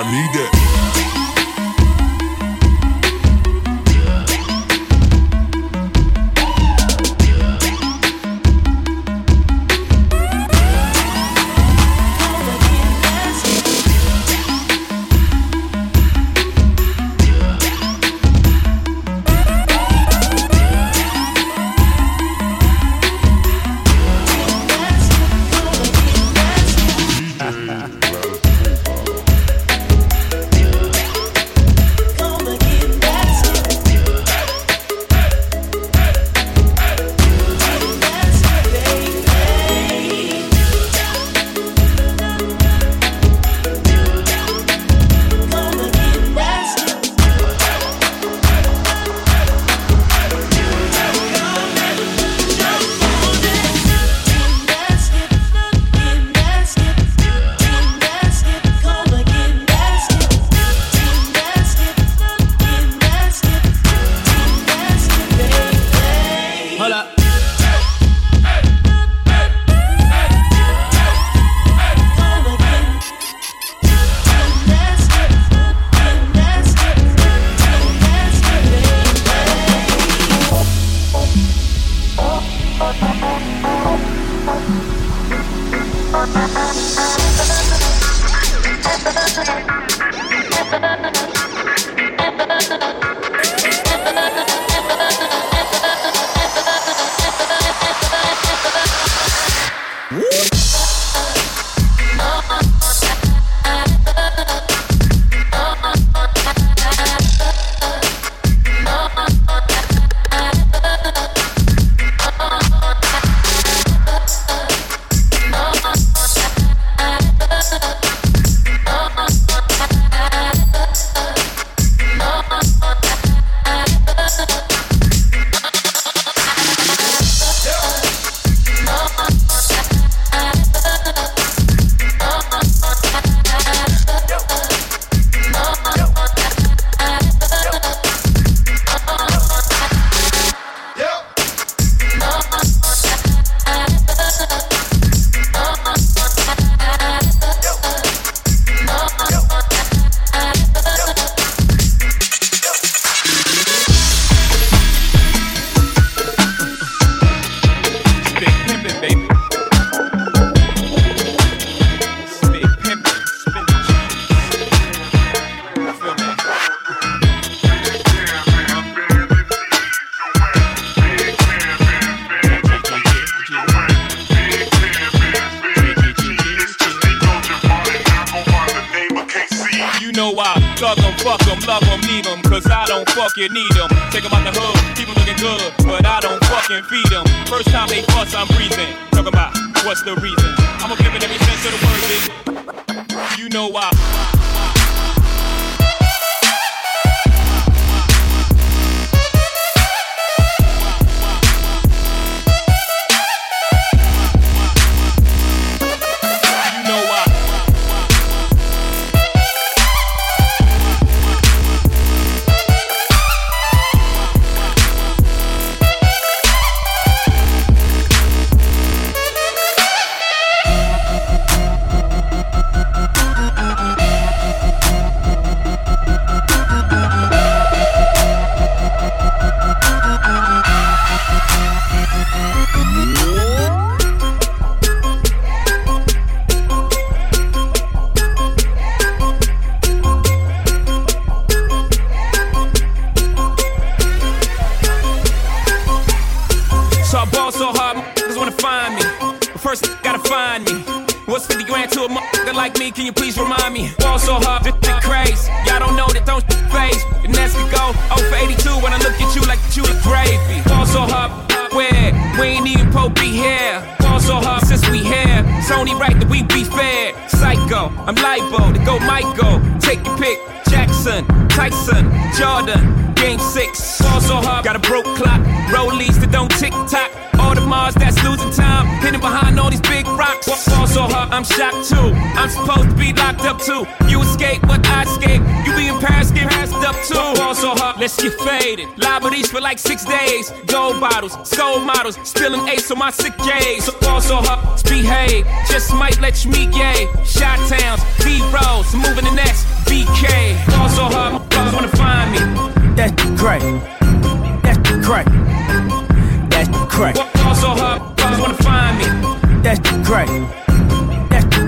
I need that. Me? Can you please remind I'm shocked too. I'm supposed to be locked up too. You escape, but I escape. You be in Paris, get passed up too. Ball so hard, let's get faded. Liberties for like six days. Gold bottles, soul models, spilling ace on my sick days. So ball so hard, behave. Just might let you meet gay. Shot towns, B rolls, moving the next BK. Ball so hard, wanna find me. That's the crack. That's the crack. That's crack. Ball so hard, motherfuckers wanna find me. That's the crack.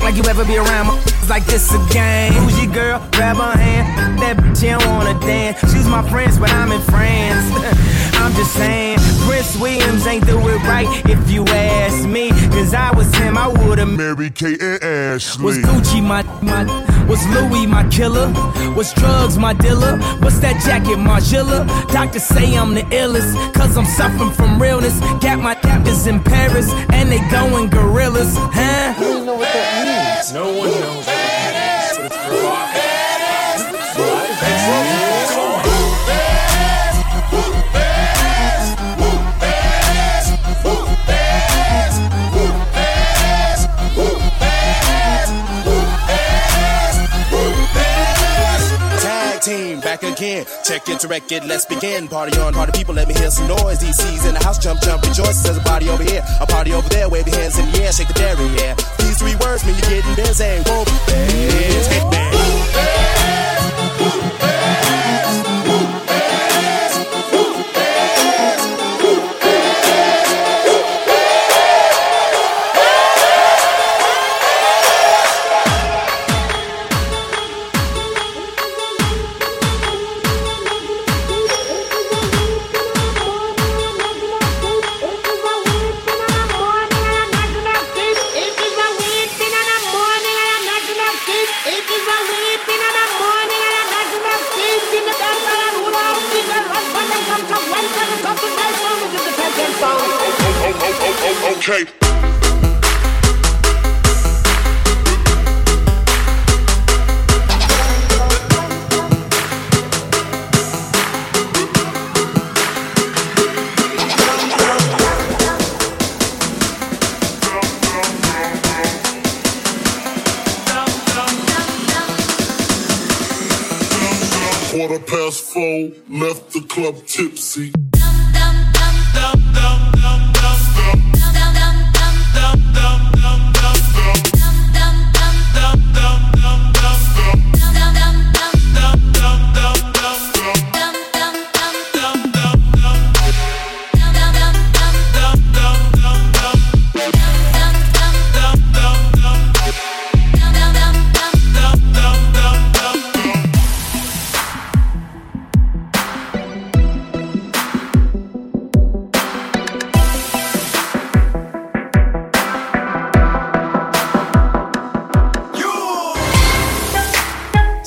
Act like you ever be around my like this a game. Who's your girl? Grab her hand. That bitch, she don't wanna dance. She's my friends, but I'm in France. I'm just saying, Prince Williams ain't do it right if you ask me. Cause I was him, I would've Mary Kate and Ashley. was Gucci my my was Louis my killer? Was drugs my dealer? What's that jacket Margilla? Doctors say I'm the illest, cause I'm suffering from realness. Got my captors in Paris, and they going gorillas, huh? No one knows what that means, again. Check it to record, let's begin. Party on, party people, let me hear some noise. DC's in the house, jump, jump, rejoice. There's a party over here, a party over there. Wave your hands in the air, shake the dairy, yeah. These three words mean you're getting busy. Hit me. Quarter past four, left the club tipsy.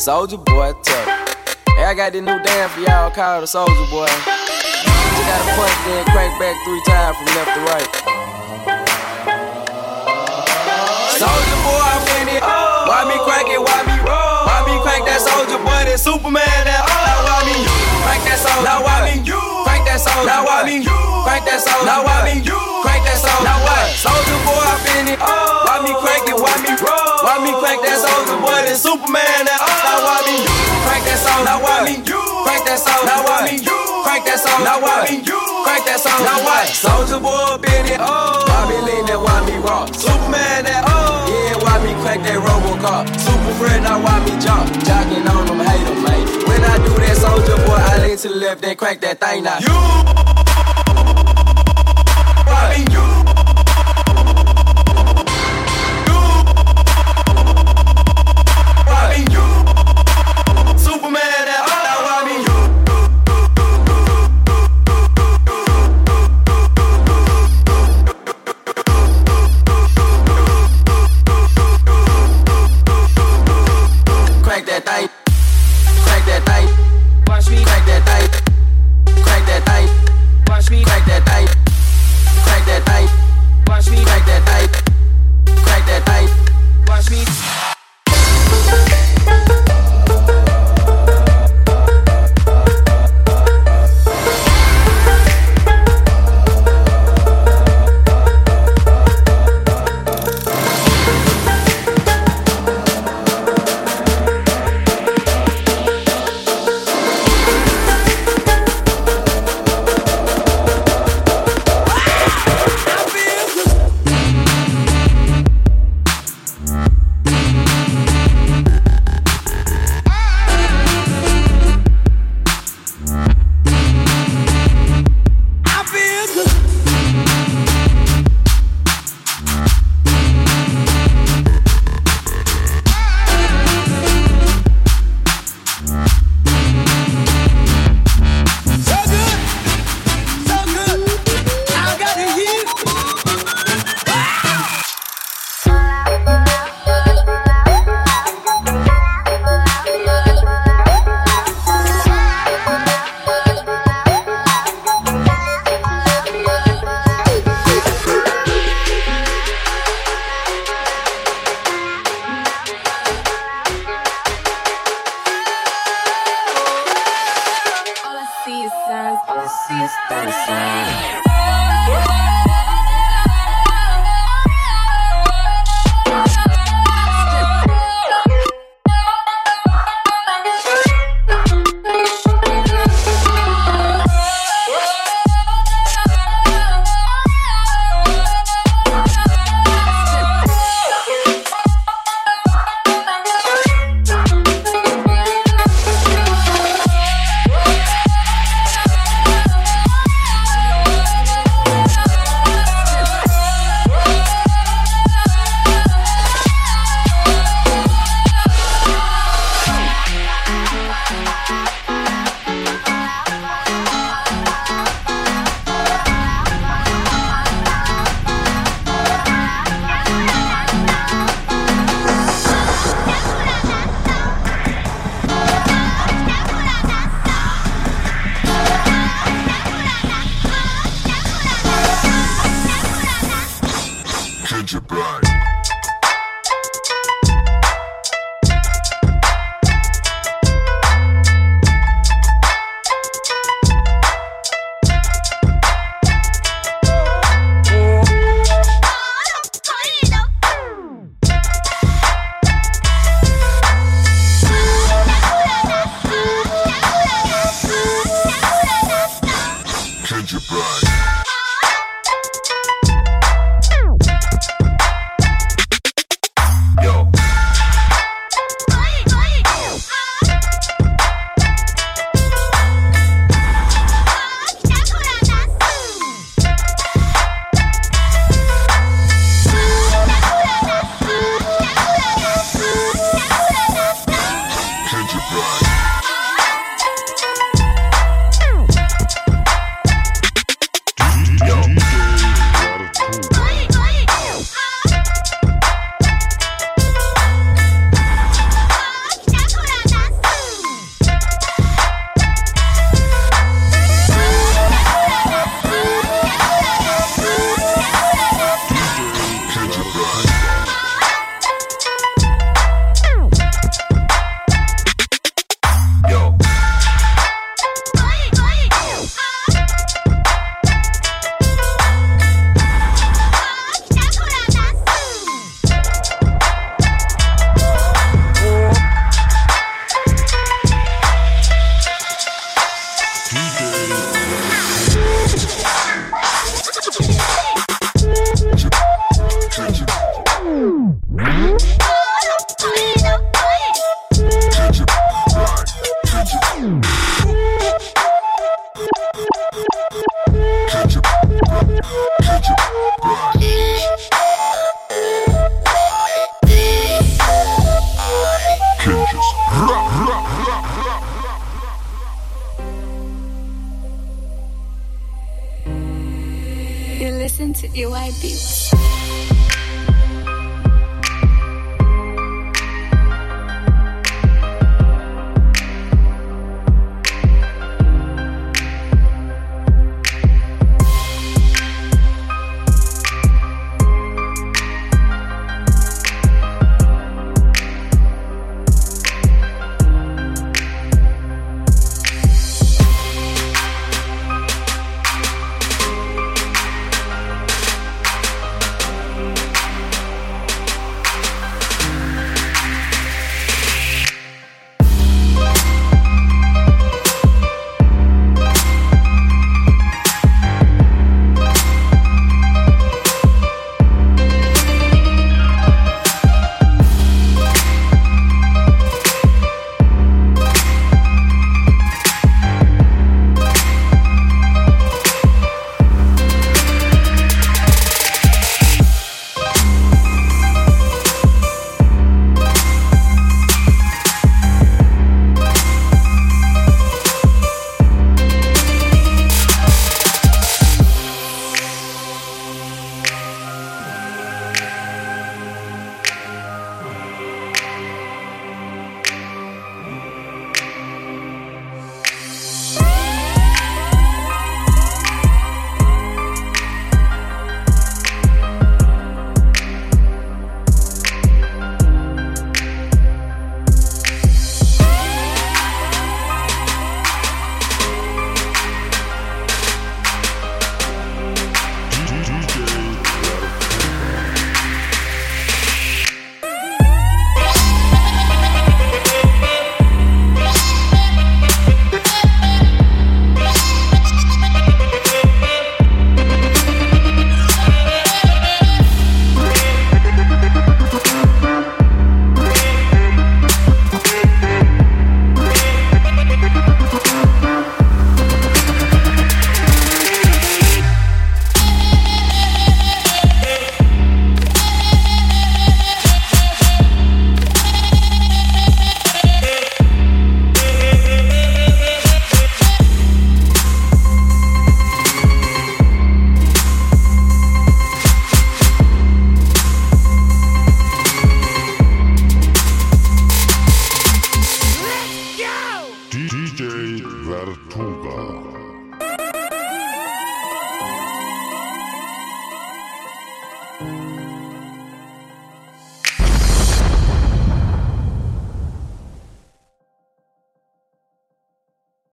Soldier boy, tough. Hey, I got this new dance for y'all called the Soldier Boy. You gotta punch, then crank back three times from left to right. Soldier boy, I'm in it. Why me crank it? Why me roll? Why me crank that soldier boy? That Superman, that oh. Now why me crank that soldier? Now why me crank that soldier? Now why me crank that soldier? Now why me crank that soldier? Now what? Soldier boy, I'm in it. Oh. Why me crank it? Why me roll? Why me crank that soldier boy? That Superman, that oh. Now why me crank that soldier? Now why me crank that soldier? Now why me crank that soldier? Now why me crank that soldier? Now what? Soldier boy, in it. Oh. Why me lean that? Why me rock? Superman, that oh. Yeah, why me crank that Robocop? Super friend, now why me jump? Jogging on them, hate them, mate. When I do that soldier boy, I lean to the left, then crank that thing now. You. Me you?